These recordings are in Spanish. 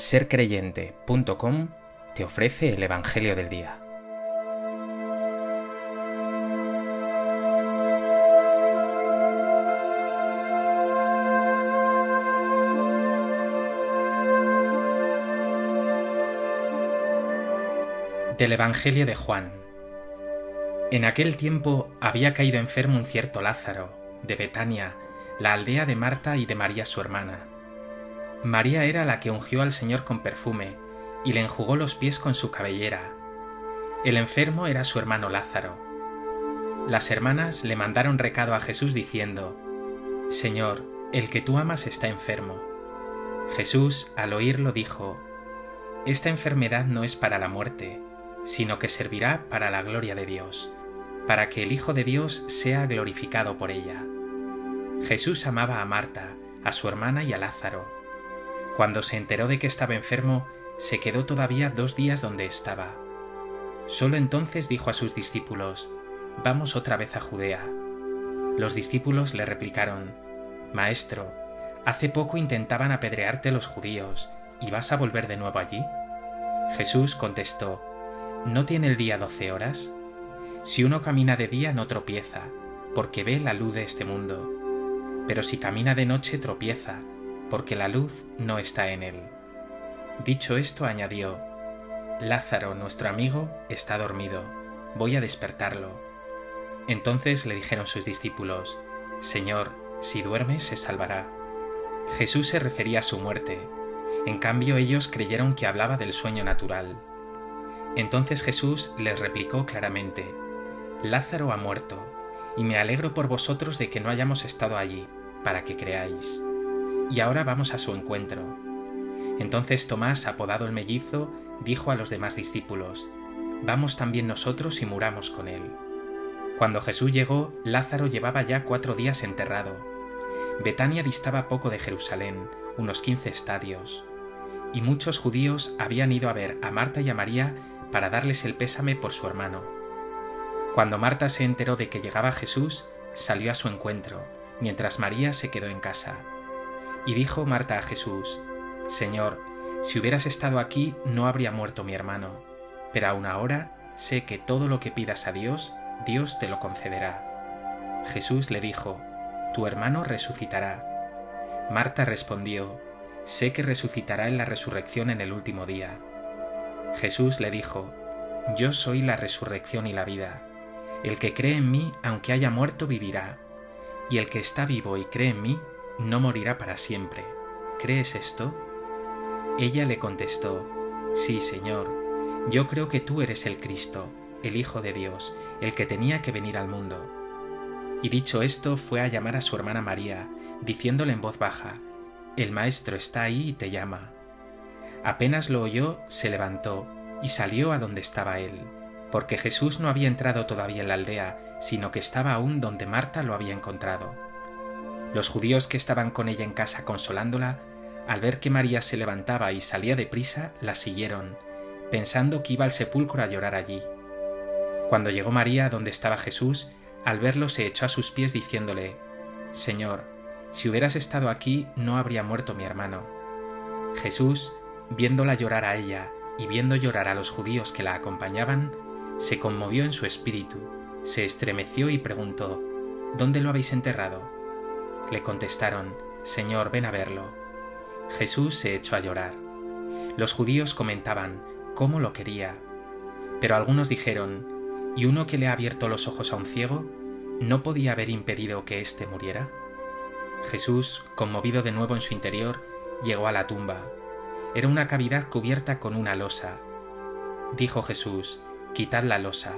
sercreyente.com te ofrece el Evangelio del Día. Del Evangelio de Juan. En aquel tiempo había caído enfermo un cierto Lázaro, de Betania, la aldea de Marta y de María su hermana. María era la que ungió al Señor con perfume y le enjugó los pies con su cabellera. El enfermo era su hermano Lázaro. Las hermanas le mandaron recado a Jesús diciendo, Señor, el que tú amas está enfermo. Jesús, al oírlo, dijo, Esta enfermedad no es para la muerte, sino que servirá para la gloria de Dios, para que el Hijo de Dios sea glorificado por ella. Jesús amaba a Marta, a su hermana y a Lázaro. Cuando se enteró de que estaba enfermo, se quedó todavía dos días donde estaba. Solo entonces dijo a sus discípulos, Vamos otra vez a Judea. Los discípulos le replicaron, Maestro, hace poco intentaban apedrearte los judíos, ¿y vas a volver de nuevo allí? Jesús contestó, ¿no tiene el día doce horas? Si uno camina de día no tropieza, porque ve la luz de este mundo, pero si camina de noche tropieza, porque la luz no está en él. Dicho esto, añadió, Lázaro, nuestro amigo, está dormido, voy a despertarlo. Entonces le dijeron sus discípulos, Señor, si duerme se salvará. Jesús se refería a su muerte, en cambio ellos creyeron que hablaba del sueño natural. Entonces Jesús les replicó claramente, Lázaro ha muerto, y me alegro por vosotros de que no hayamos estado allí, para que creáis y ahora vamos a su encuentro. Entonces Tomás, apodado el mellizo, dijo a los demás discípulos, Vamos también nosotros y muramos con él. Cuando Jesús llegó, Lázaro llevaba ya cuatro días enterrado. Betania distaba poco de Jerusalén, unos quince estadios, y muchos judíos habían ido a ver a Marta y a María para darles el pésame por su hermano. Cuando Marta se enteró de que llegaba Jesús, salió a su encuentro, mientras María se quedó en casa. Y dijo Marta a Jesús, Señor, si hubieras estado aquí no habría muerto mi hermano, pero aún ahora sé que todo lo que pidas a Dios, Dios te lo concederá. Jesús le dijo, Tu hermano resucitará. Marta respondió, Sé que resucitará en la resurrección en el último día. Jesús le dijo, Yo soy la resurrección y la vida. El que cree en mí, aunque haya muerto, vivirá. Y el que está vivo y cree en mí, no morirá para siempre. ¿Crees esto? Ella le contestó, Sí, Señor, yo creo que tú eres el Cristo, el Hijo de Dios, el que tenía que venir al mundo. Y dicho esto, fue a llamar a su hermana María, diciéndole en voz baja, El Maestro está ahí y te llama. Apenas lo oyó, se levantó y salió a donde estaba él, porque Jesús no había entrado todavía en la aldea, sino que estaba aún donde Marta lo había encontrado. Los judíos que estaban con ella en casa consolándola, al ver que María se levantaba y salía de prisa, la siguieron, pensando que iba al sepulcro a llorar allí. Cuando llegó María donde estaba Jesús, al verlo se echó a sus pies diciéndole, Señor, si hubieras estado aquí no habría muerto mi hermano. Jesús, viéndola llorar a ella y viendo llorar a los judíos que la acompañaban, se conmovió en su espíritu, se estremeció y preguntó, ¿Dónde lo habéis enterrado? Le contestaron, Señor, ven a verlo. Jesús se echó a llorar. Los judíos comentaban cómo lo quería. Pero algunos dijeron, ¿y uno que le ha abierto los ojos a un ciego, no podía haber impedido que éste muriera? Jesús, conmovido de nuevo en su interior, llegó a la tumba. Era una cavidad cubierta con una losa. Dijo Jesús, Quitad la losa.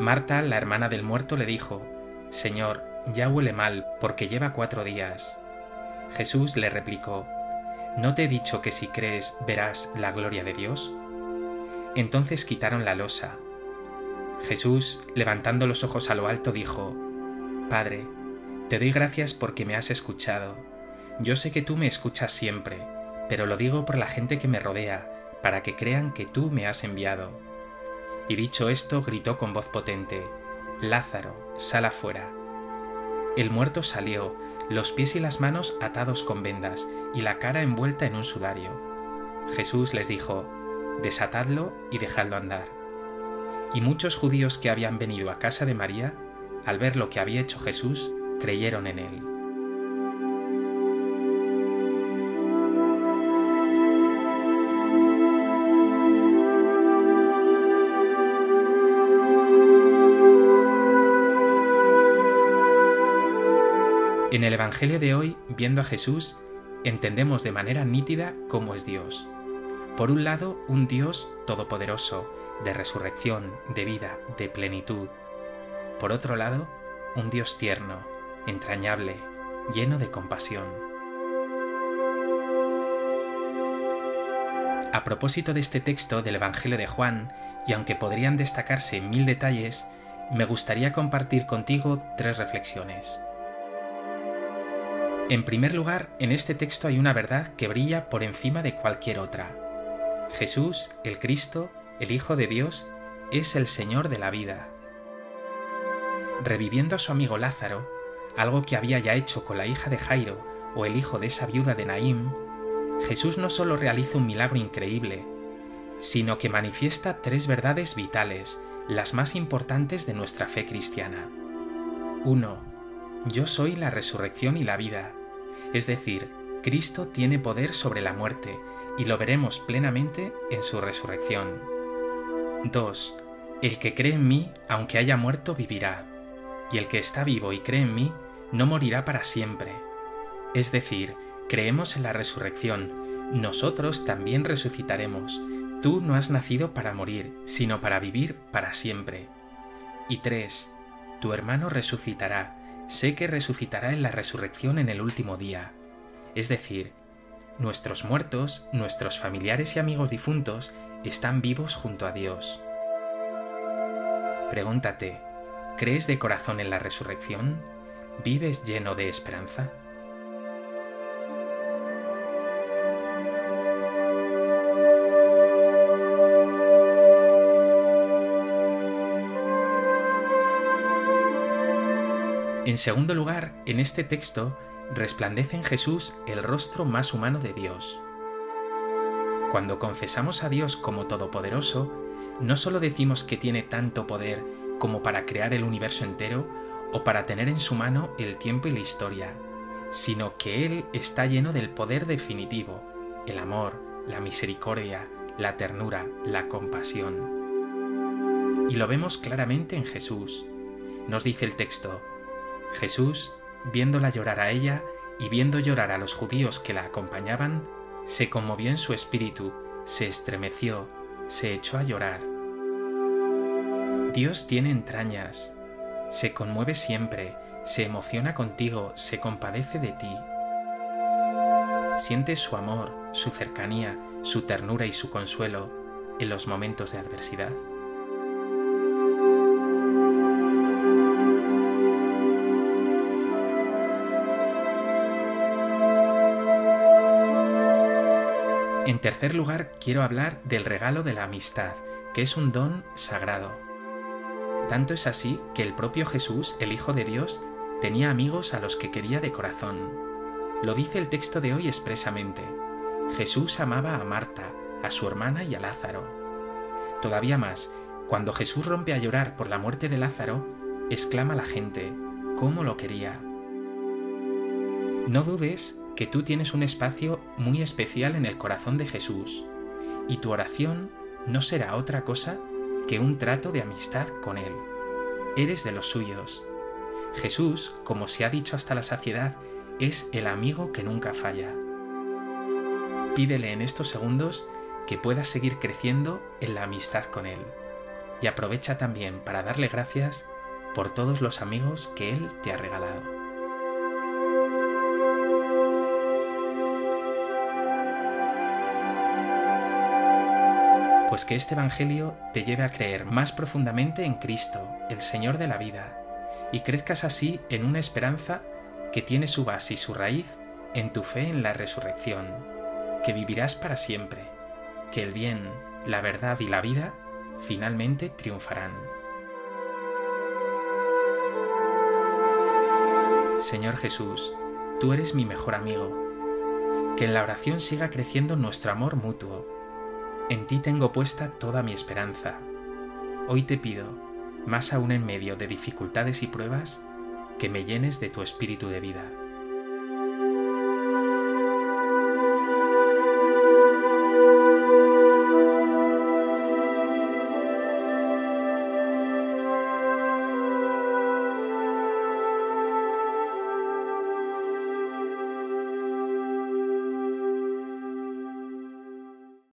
Marta, la hermana del muerto, le dijo, Señor, ya huele mal porque lleva cuatro días. Jesús le replicó, ¿no te he dicho que si crees verás la gloria de Dios? Entonces quitaron la losa. Jesús, levantando los ojos a lo alto, dijo, Padre, te doy gracias porque me has escuchado. Yo sé que tú me escuchas siempre, pero lo digo por la gente que me rodea, para que crean que tú me has enviado. Y dicho esto, gritó con voz potente, Lázaro, sal afuera. El muerto salió, los pies y las manos atados con vendas y la cara envuelta en un sudario. Jesús les dijo, Desatadlo y dejadlo andar. Y muchos judíos que habían venido a casa de María, al ver lo que había hecho Jesús, creyeron en él. En el Evangelio de hoy, viendo a Jesús, entendemos de manera nítida cómo es Dios. Por un lado, un Dios todopoderoso, de resurrección, de vida, de plenitud. Por otro lado, un Dios tierno, entrañable, lleno de compasión. A propósito de este texto del Evangelio de Juan, y aunque podrían destacarse mil detalles, me gustaría compartir contigo tres reflexiones. En primer lugar, en este texto hay una verdad que brilla por encima de cualquier otra. Jesús, el Cristo, el Hijo de Dios, es el Señor de la vida. Reviviendo a su amigo Lázaro, algo que había ya hecho con la hija de Jairo o el hijo de esa viuda de Naím, Jesús no solo realiza un milagro increíble, sino que manifiesta tres verdades vitales, las más importantes de nuestra fe cristiana. 1. Yo soy la resurrección y la vida. Es decir, Cristo tiene poder sobre la muerte y lo veremos plenamente en su resurrección. 2. El que cree en mí, aunque haya muerto, vivirá. Y el que está vivo y cree en mí, no morirá para siempre. Es decir, creemos en la resurrección, nosotros también resucitaremos. Tú no has nacido para morir, sino para vivir para siempre. Y 3. Tu hermano resucitará sé que resucitará en la resurrección en el último día. Es decir, nuestros muertos, nuestros familiares y amigos difuntos están vivos junto a Dios. Pregúntate, ¿crees de corazón en la resurrección? ¿Vives lleno de esperanza? En segundo lugar, en este texto resplandece en Jesús el rostro más humano de Dios. Cuando confesamos a Dios como Todopoderoso, no solo decimos que tiene tanto poder como para crear el universo entero o para tener en su mano el tiempo y la historia, sino que Él está lleno del poder definitivo, el amor, la misericordia, la ternura, la compasión. Y lo vemos claramente en Jesús. Nos dice el texto, Jesús, viéndola llorar a ella y viendo llorar a los judíos que la acompañaban, se conmovió en su espíritu, se estremeció, se echó a llorar. Dios tiene entrañas, se conmueve siempre, se emociona contigo, se compadece de ti. Siente su amor, su cercanía, su ternura y su consuelo en los momentos de adversidad. En tercer lugar, quiero hablar del regalo de la amistad, que es un don sagrado. Tanto es así que el propio Jesús, el Hijo de Dios, tenía amigos a los que quería de corazón. Lo dice el texto de hoy expresamente. Jesús amaba a Marta, a su hermana y a Lázaro. Todavía más, cuando Jesús rompe a llorar por la muerte de Lázaro, exclama la gente, ¿cómo lo quería? No dudes que tú tienes un espacio muy especial en el corazón de Jesús y tu oración no será otra cosa que un trato de amistad con Él. Eres de los suyos. Jesús, como se ha dicho hasta la saciedad, es el amigo que nunca falla. Pídele en estos segundos que puedas seguir creciendo en la amistad con Él y aprovecha también para darle gracias por todos los amigos que Él te ha regalado. Pues que este Evangelio te lleve a creer más profundamente en Cristo, el Señor de la vida, y crezcas así en una esperanza que tiene su base y su raíz en tu fe en la resurrección, que vivirás para siempre, que el bien, la verdad y la vida finalmente triunfarán. Señor Jesús, tú eres mi mejor amigo. que en la oración siga creciendo nuestro amor mutuo. En ti tengo puesta toda mi esperanza. Hoy te pido, más aún en medio de dificultades y pruebas, que me llenes de tu espíritu de vida